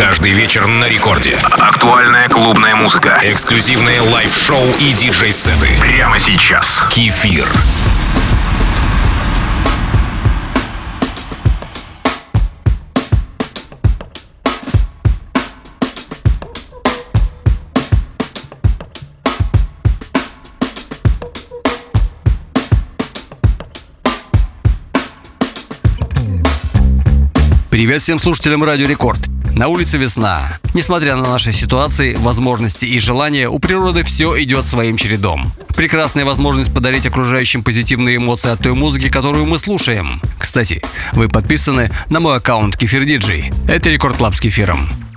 Каждый вечер на рекорде. Актуальная клубная музыка. Эксклюзивные лайв-шоу и диджей-сеты. Прямо сейчас. Кефир. Привет всем слушателям Радио Рекорд. На улице весна. Несмотря на наши ситуации, возможности и желания, у природы все идет своим чередом. Прекрасная возможность подарить окружающим позитивные эмоции от той музыки, которую мы слушаем. Кстати, вы подписаны на мой аккаунт Кефир Диджей. Это Record Club с кефиром.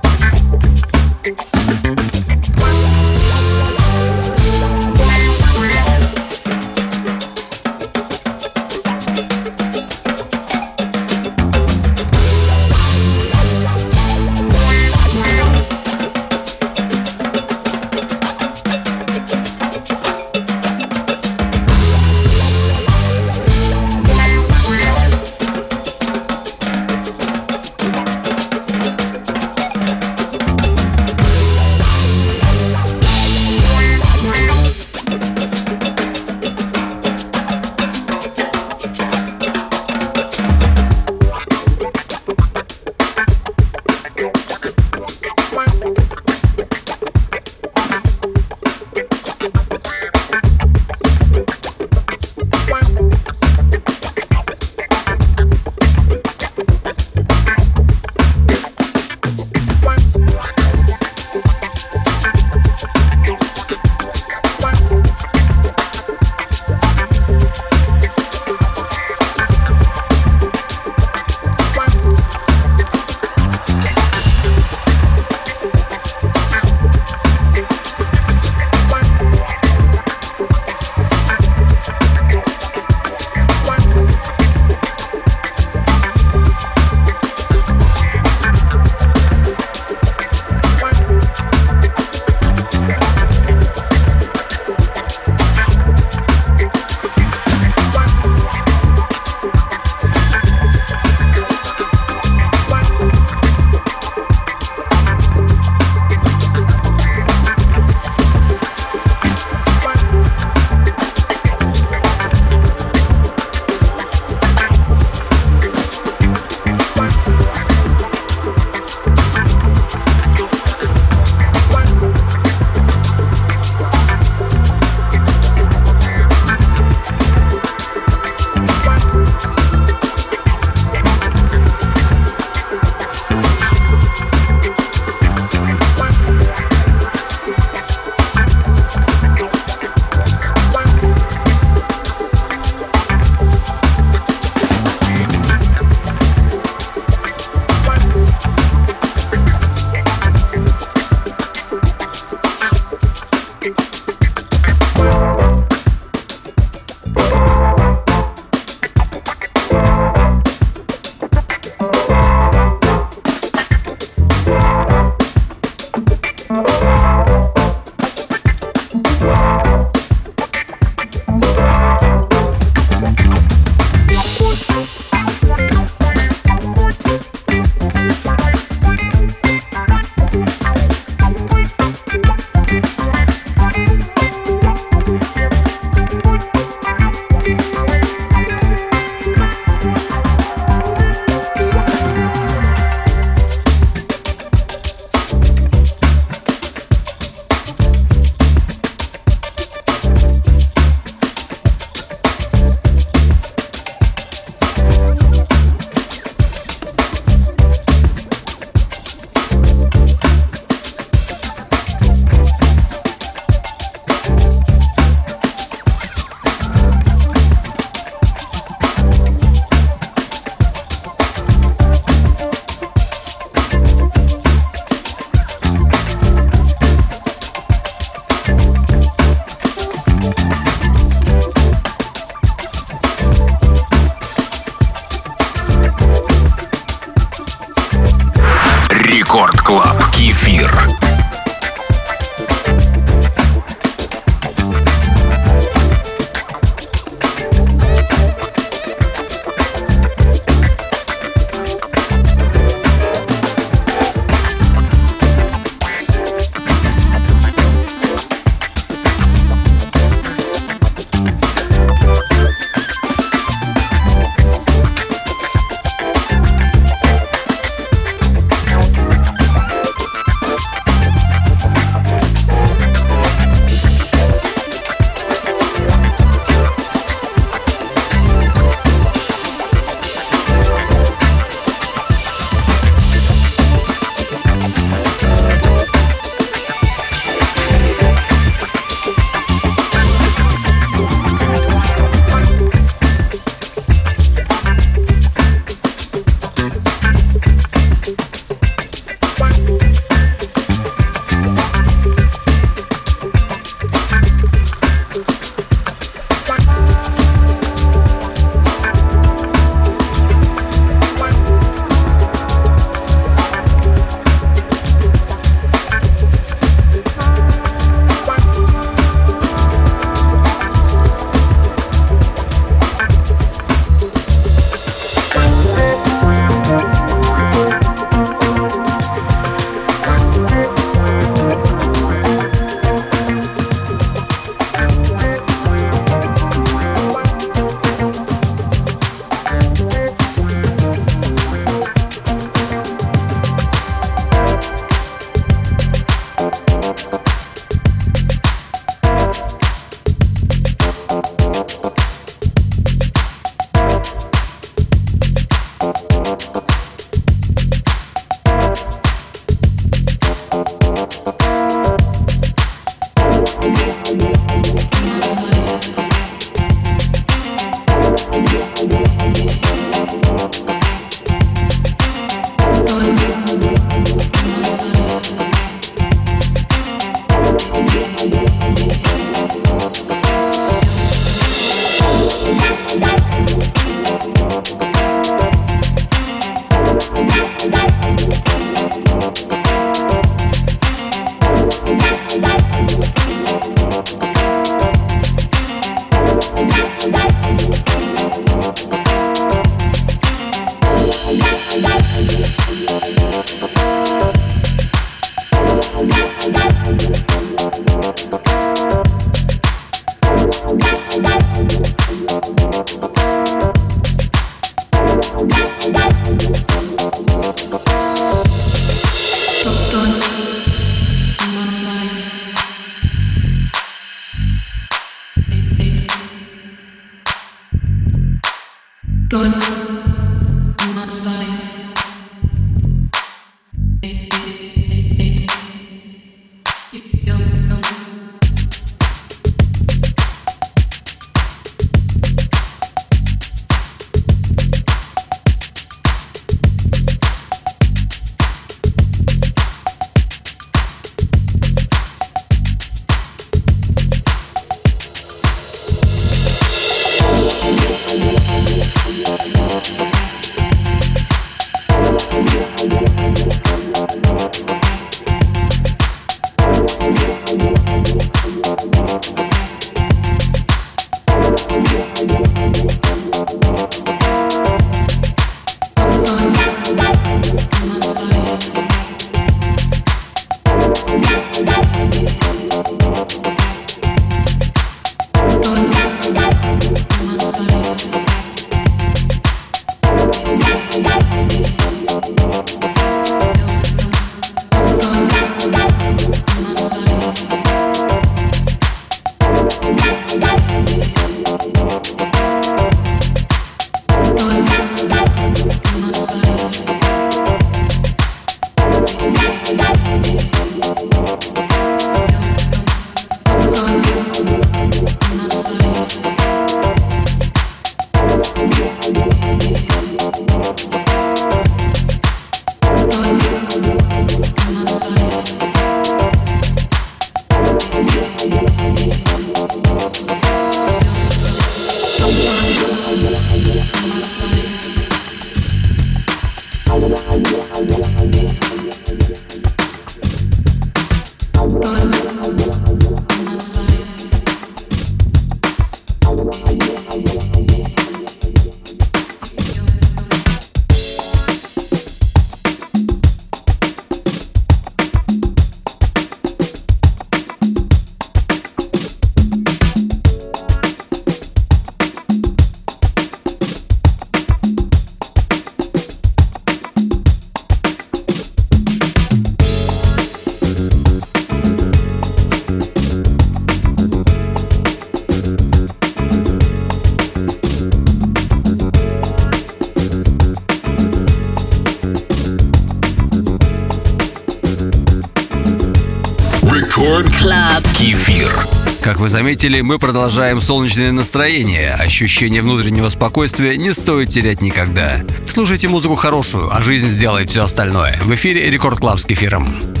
Вы заметили, мы продолжаем солнечное настроение. Ощущение внутреннего спокойствия не стоит терять никогда. Слушайте музыку хорошую, а жизнь сделает все остальное. В эфире Record Club с кефиром.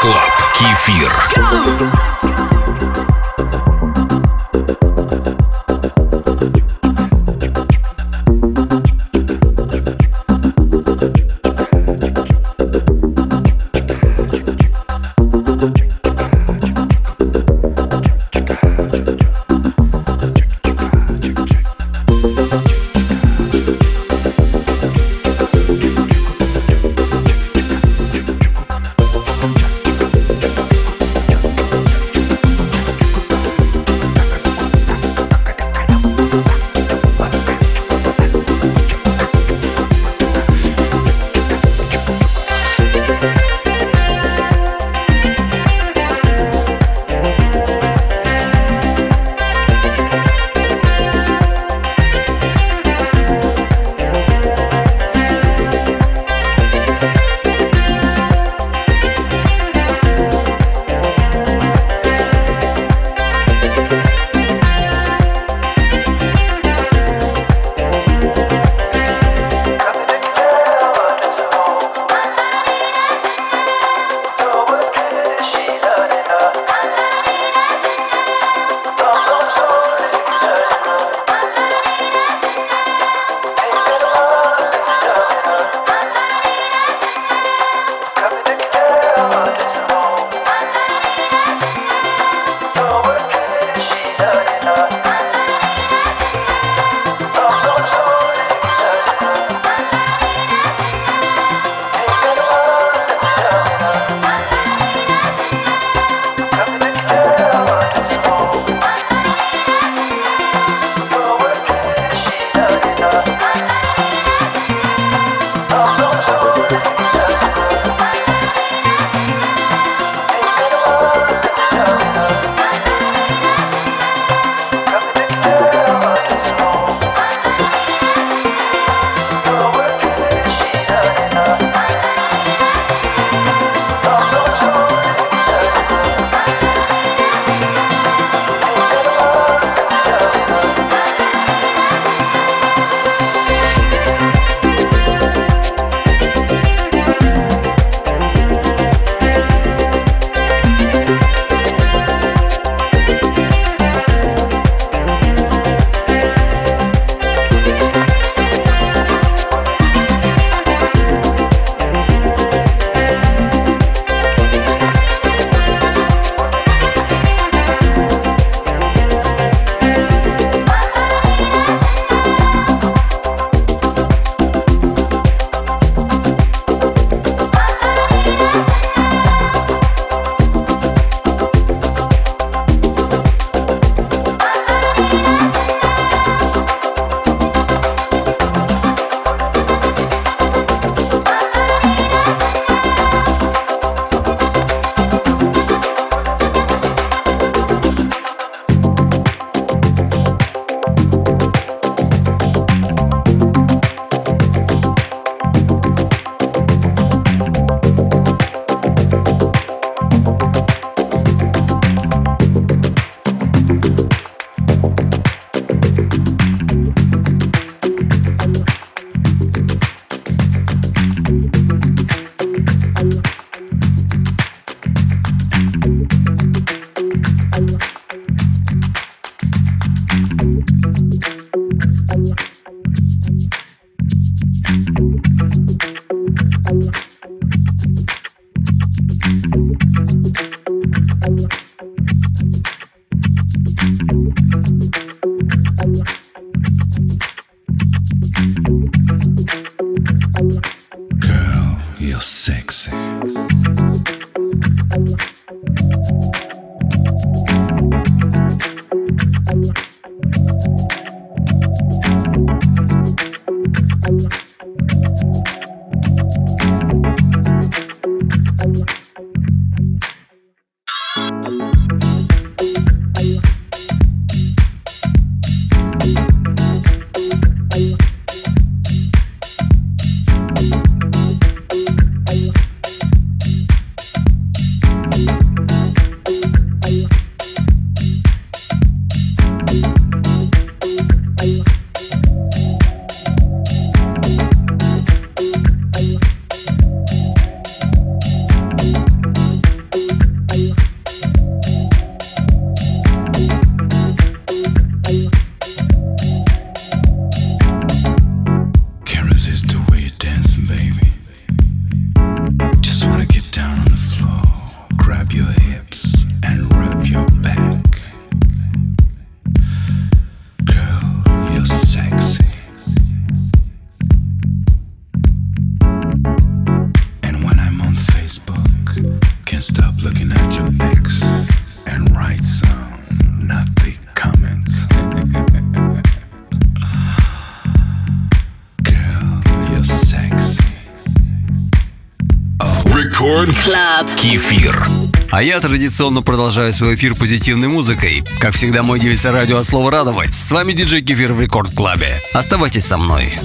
Клаб. Кефир. Go! А я традиционно продолжаю свой эфир позитивной музыкой. Как всегда, мой девиз радио от слова «радовать». С вами диджей Кефир в Рекорд Клабе. Оставайтесь со мной.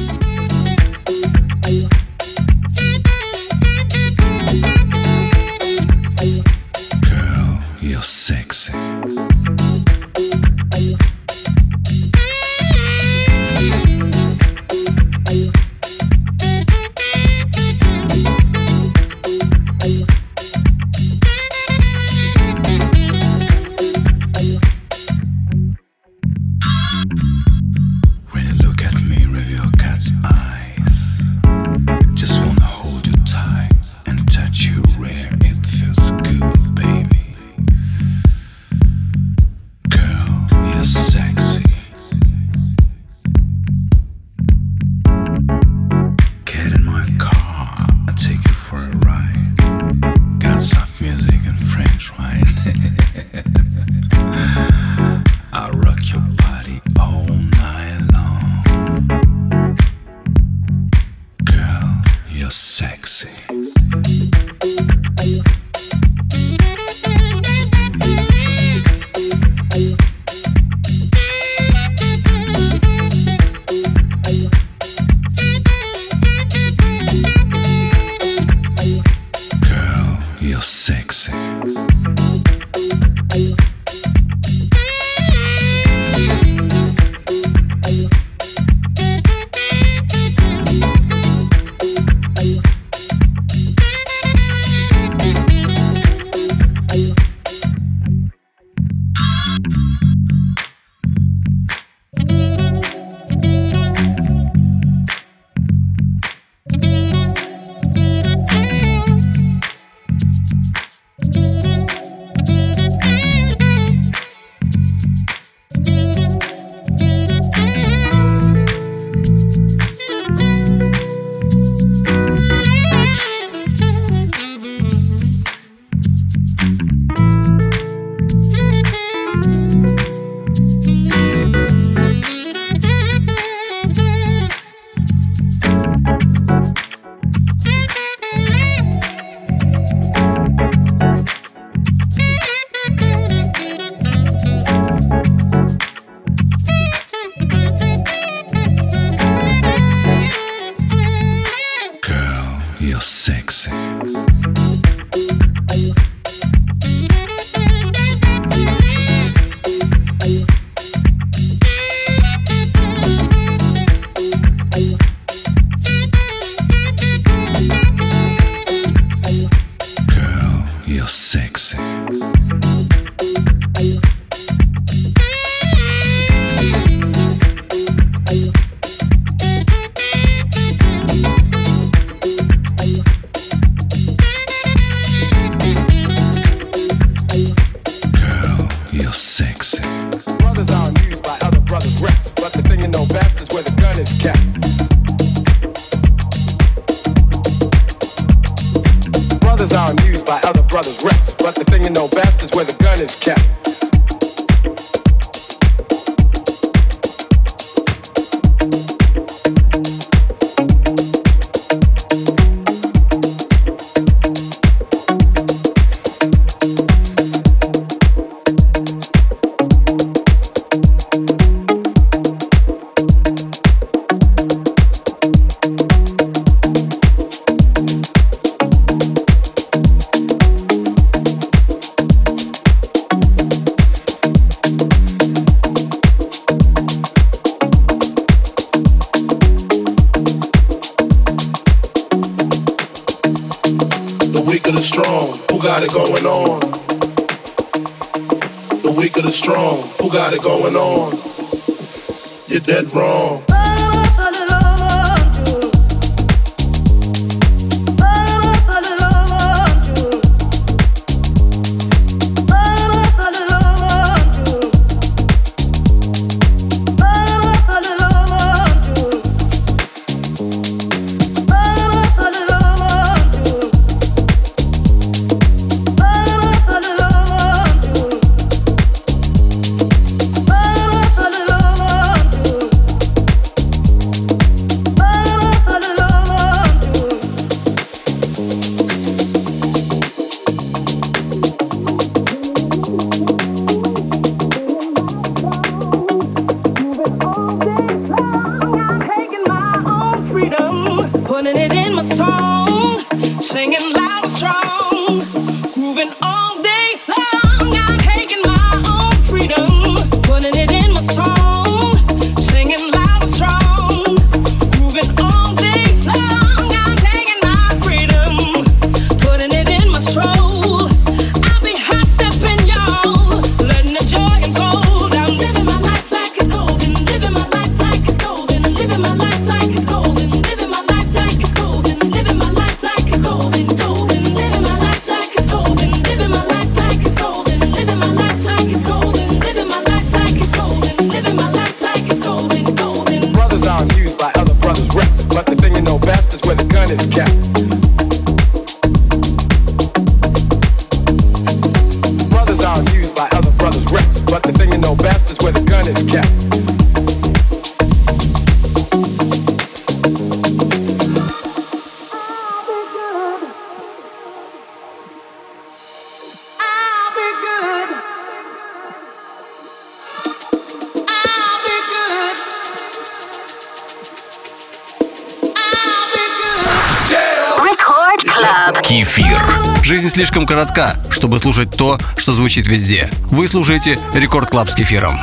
weak of the strong, who got it going on? The weak of the strong, who got it going on? You're dead wrong. Слишком коротка, чтобы слушать то, что звучит везде. Вы слушаете Record Club с кефиром.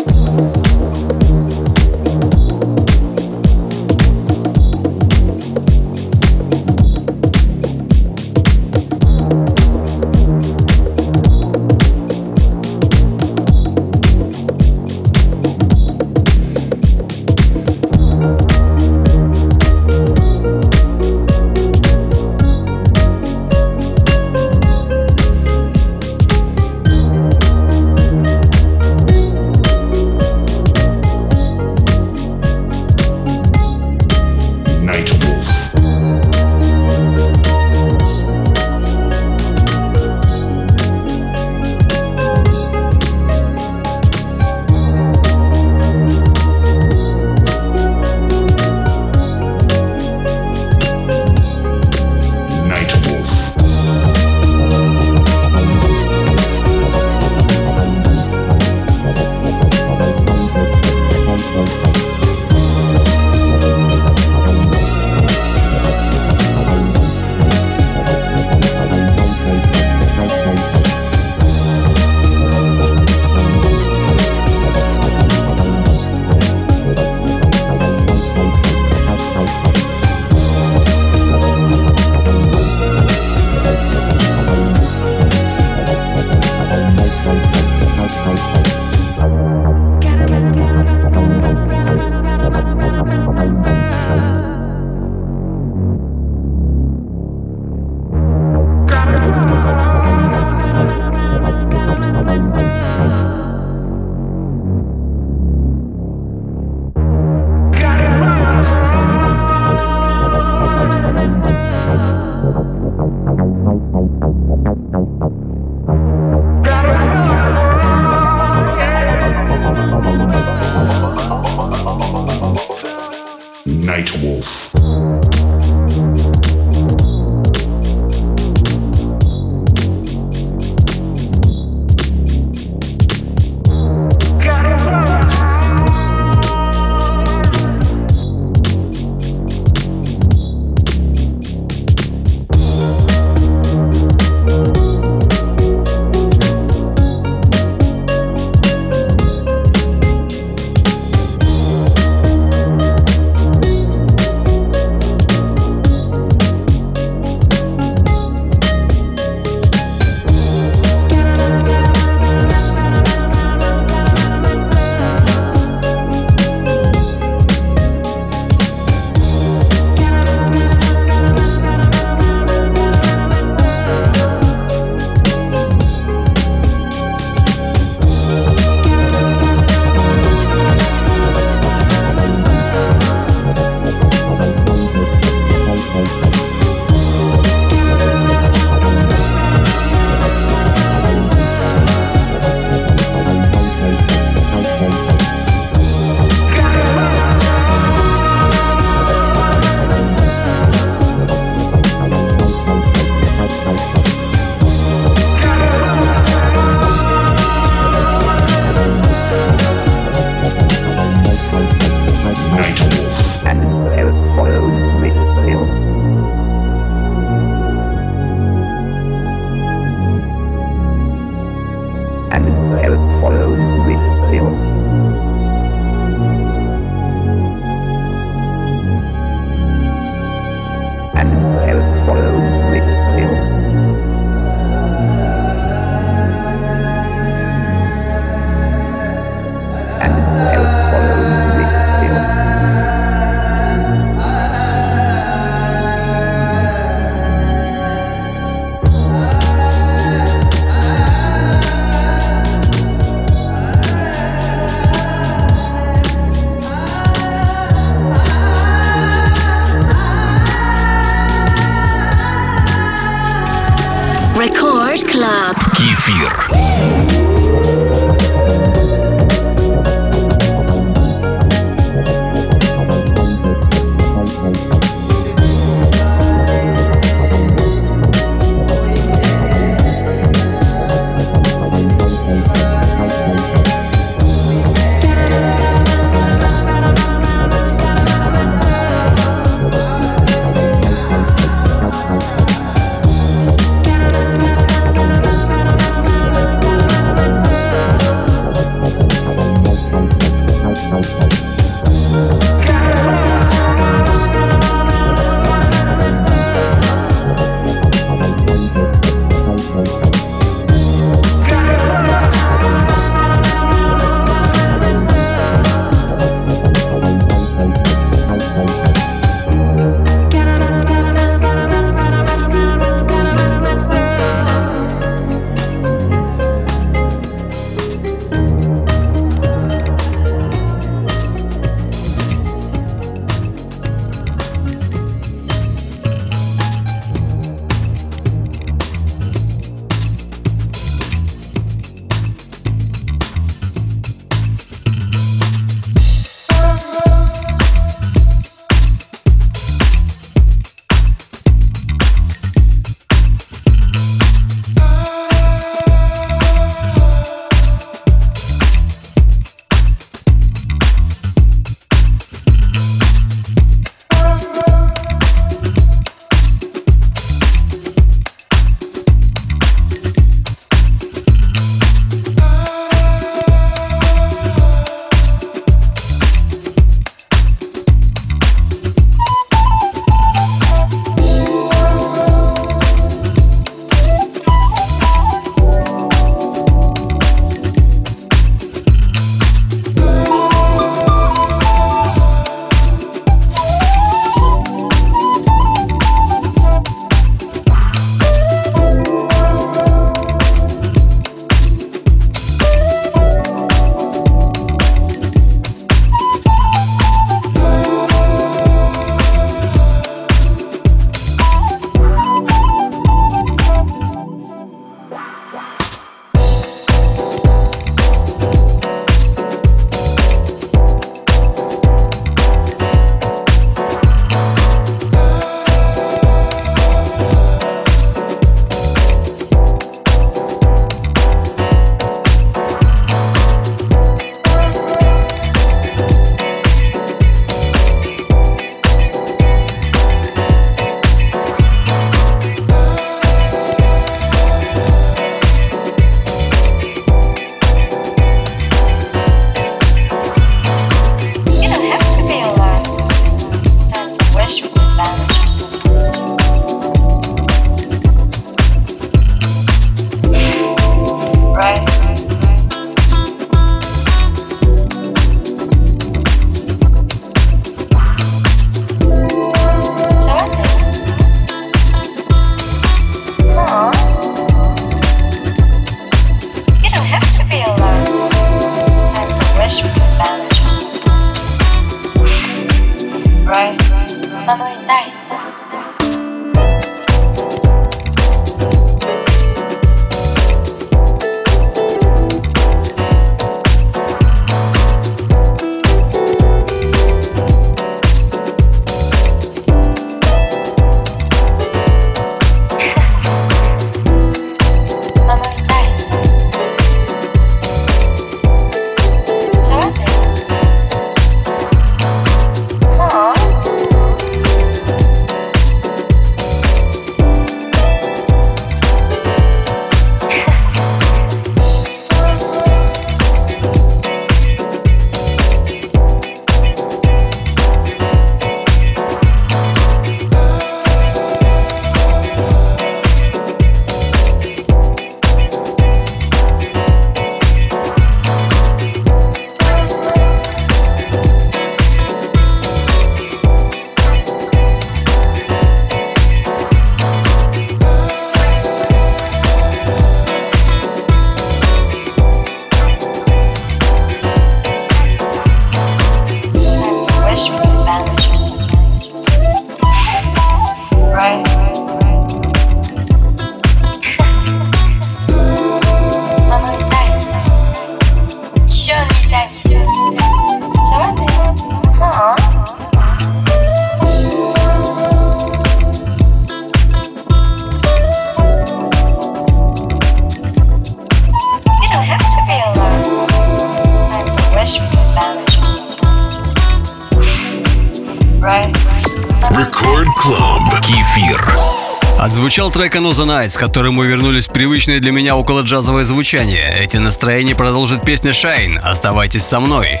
финал трека No The Nights, к которому вернулись привычное для меня около джазовое звучание. Эти настроения продолжит песня Shine «Оставайтесь со мной».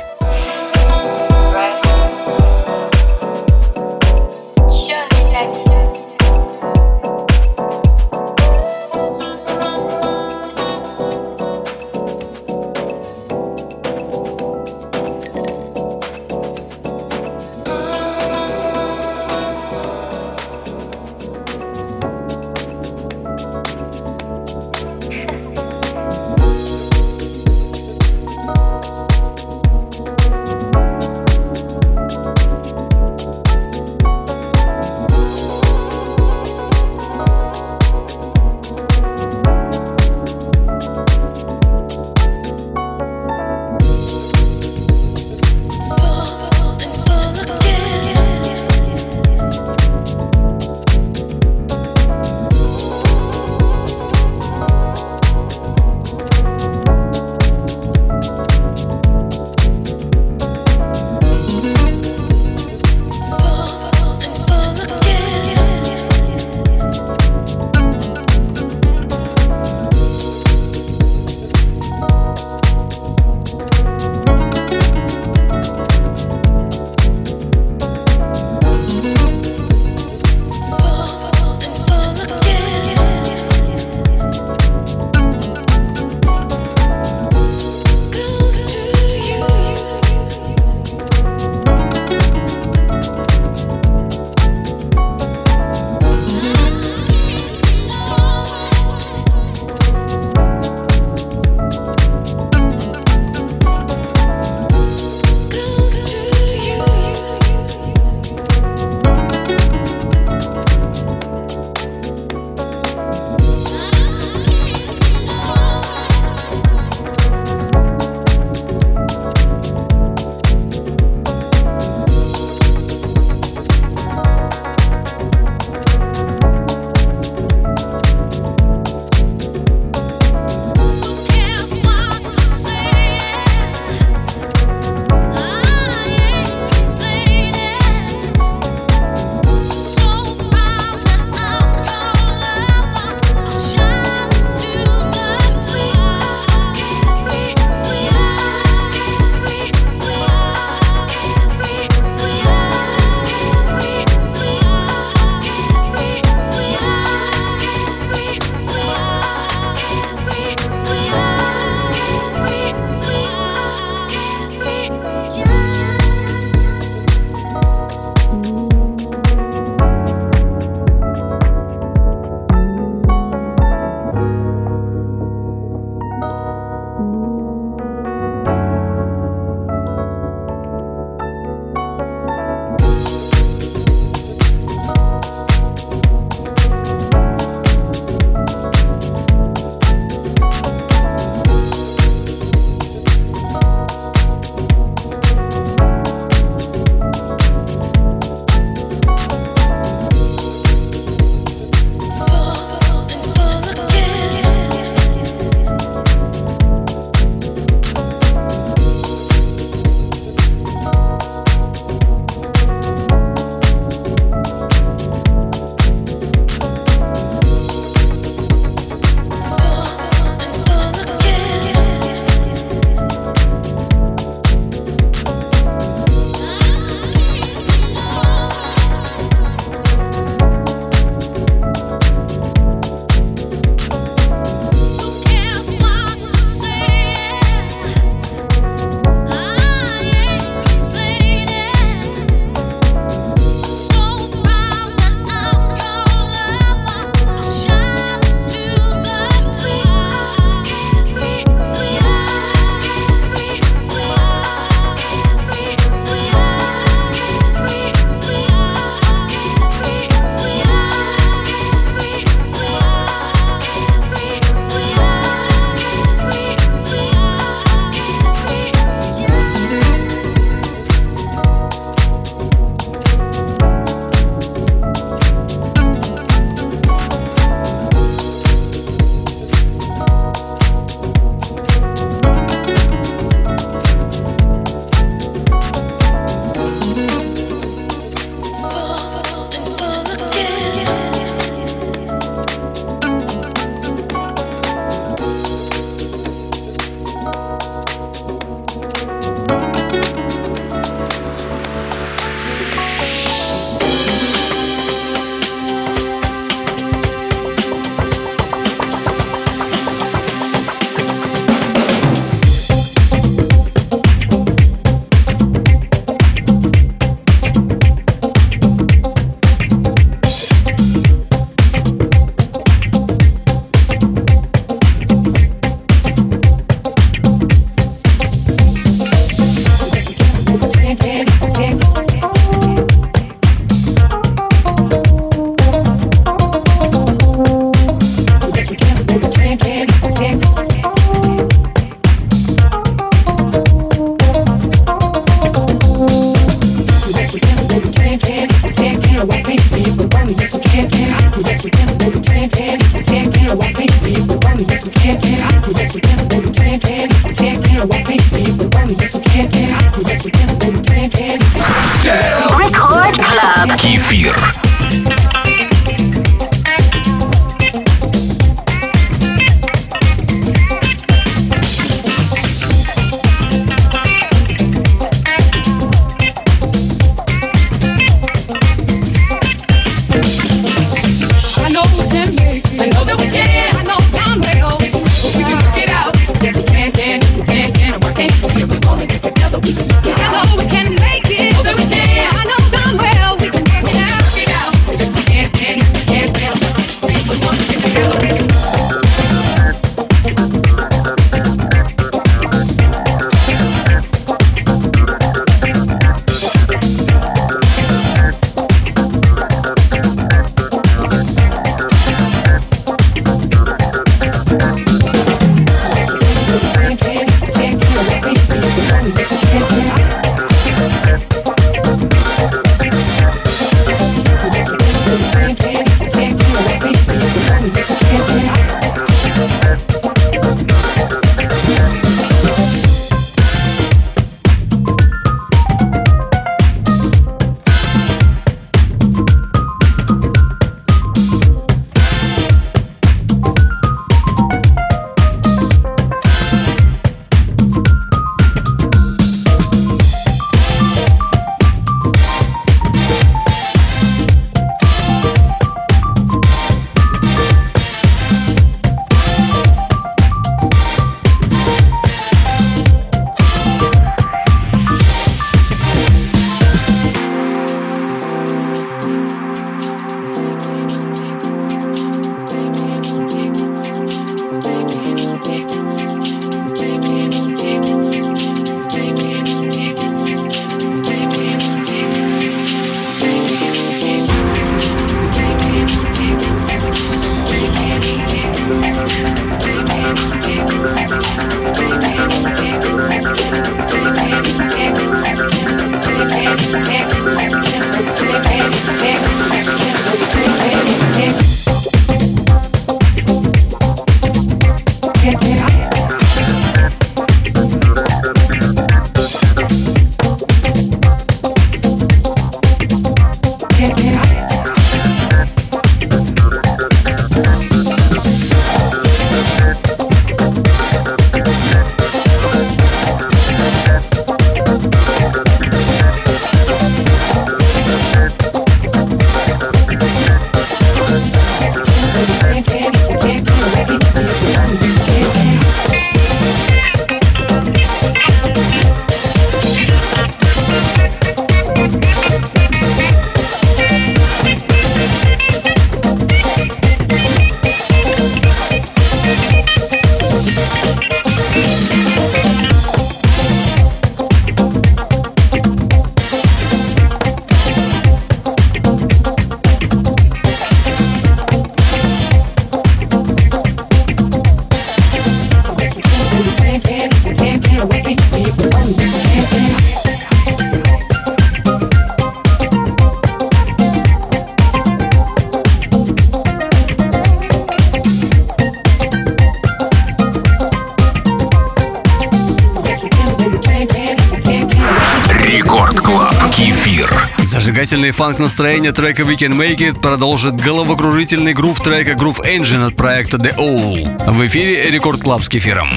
требовательные Фанк-настроение трека We Can Make It продолжит головокружительный грув трека Groove Engine от проекта The All В эфире Record Club с кефиром.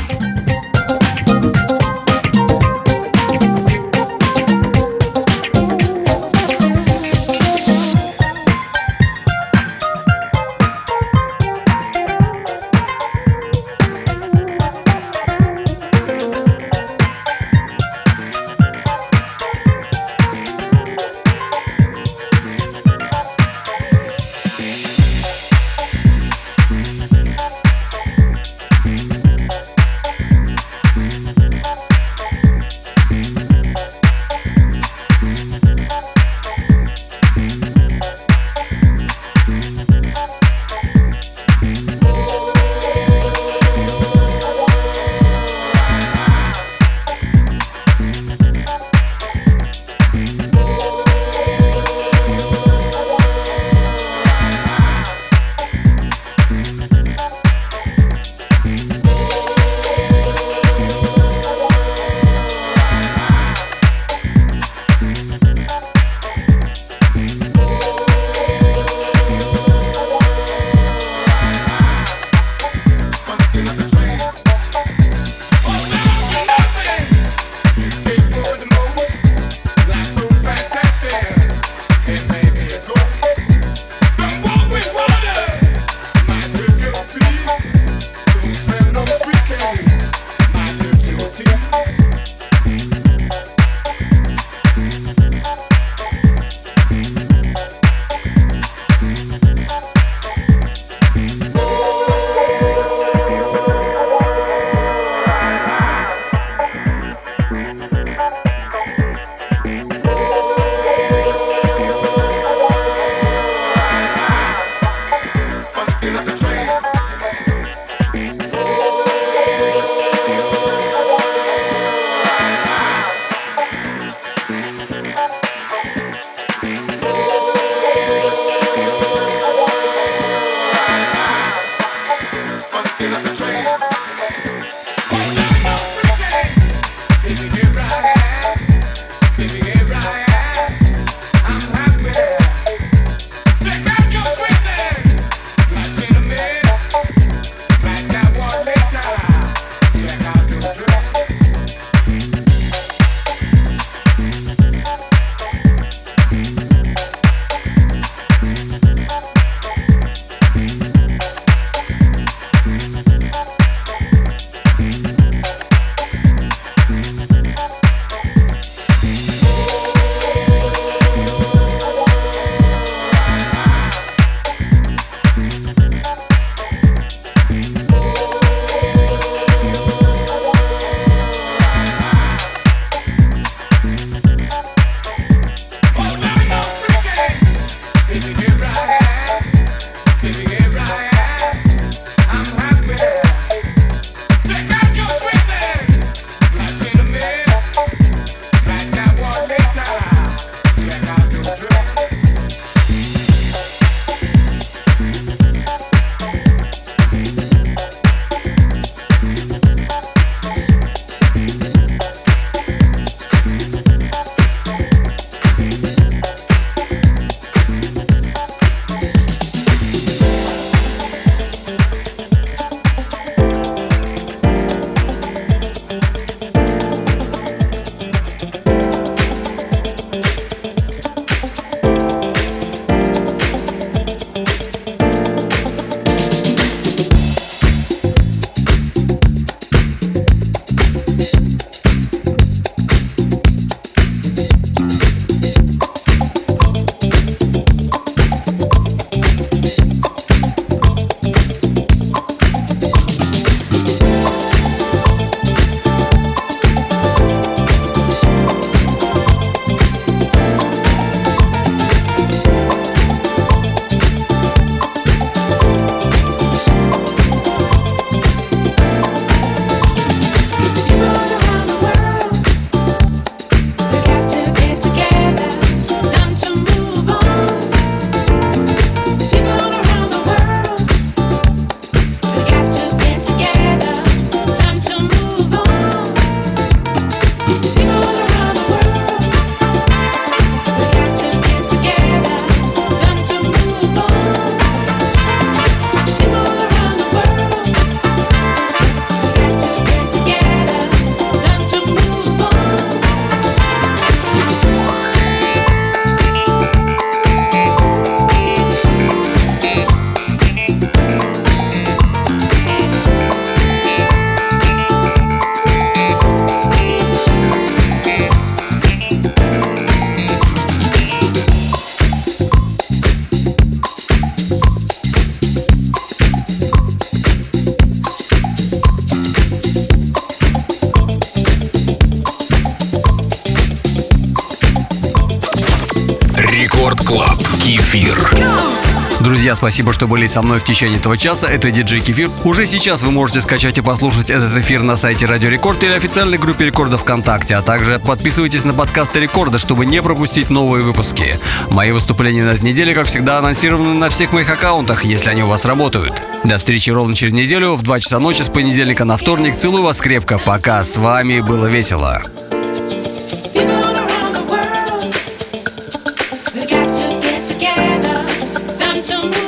Спасибо, что были со мной в течение этого часа. Это диджей Кефир. Уже сейчас вы можете скачать и послушать этот эфир на сайте Радио Рекорд или официальной группе Рекорда ВКонтакте, а также подписывайтесь на подкасты Рекорда, чтобы не пропустить новые выпуски. Мои выступления на этой неделе, как всегда, анонсированы на всех моих аккаунтах, если они у вас работают. До встречи ровно через неделю в 2 часа ночи с понедельника на вторник. Целую вас крепко. Пока. С вами было весело. People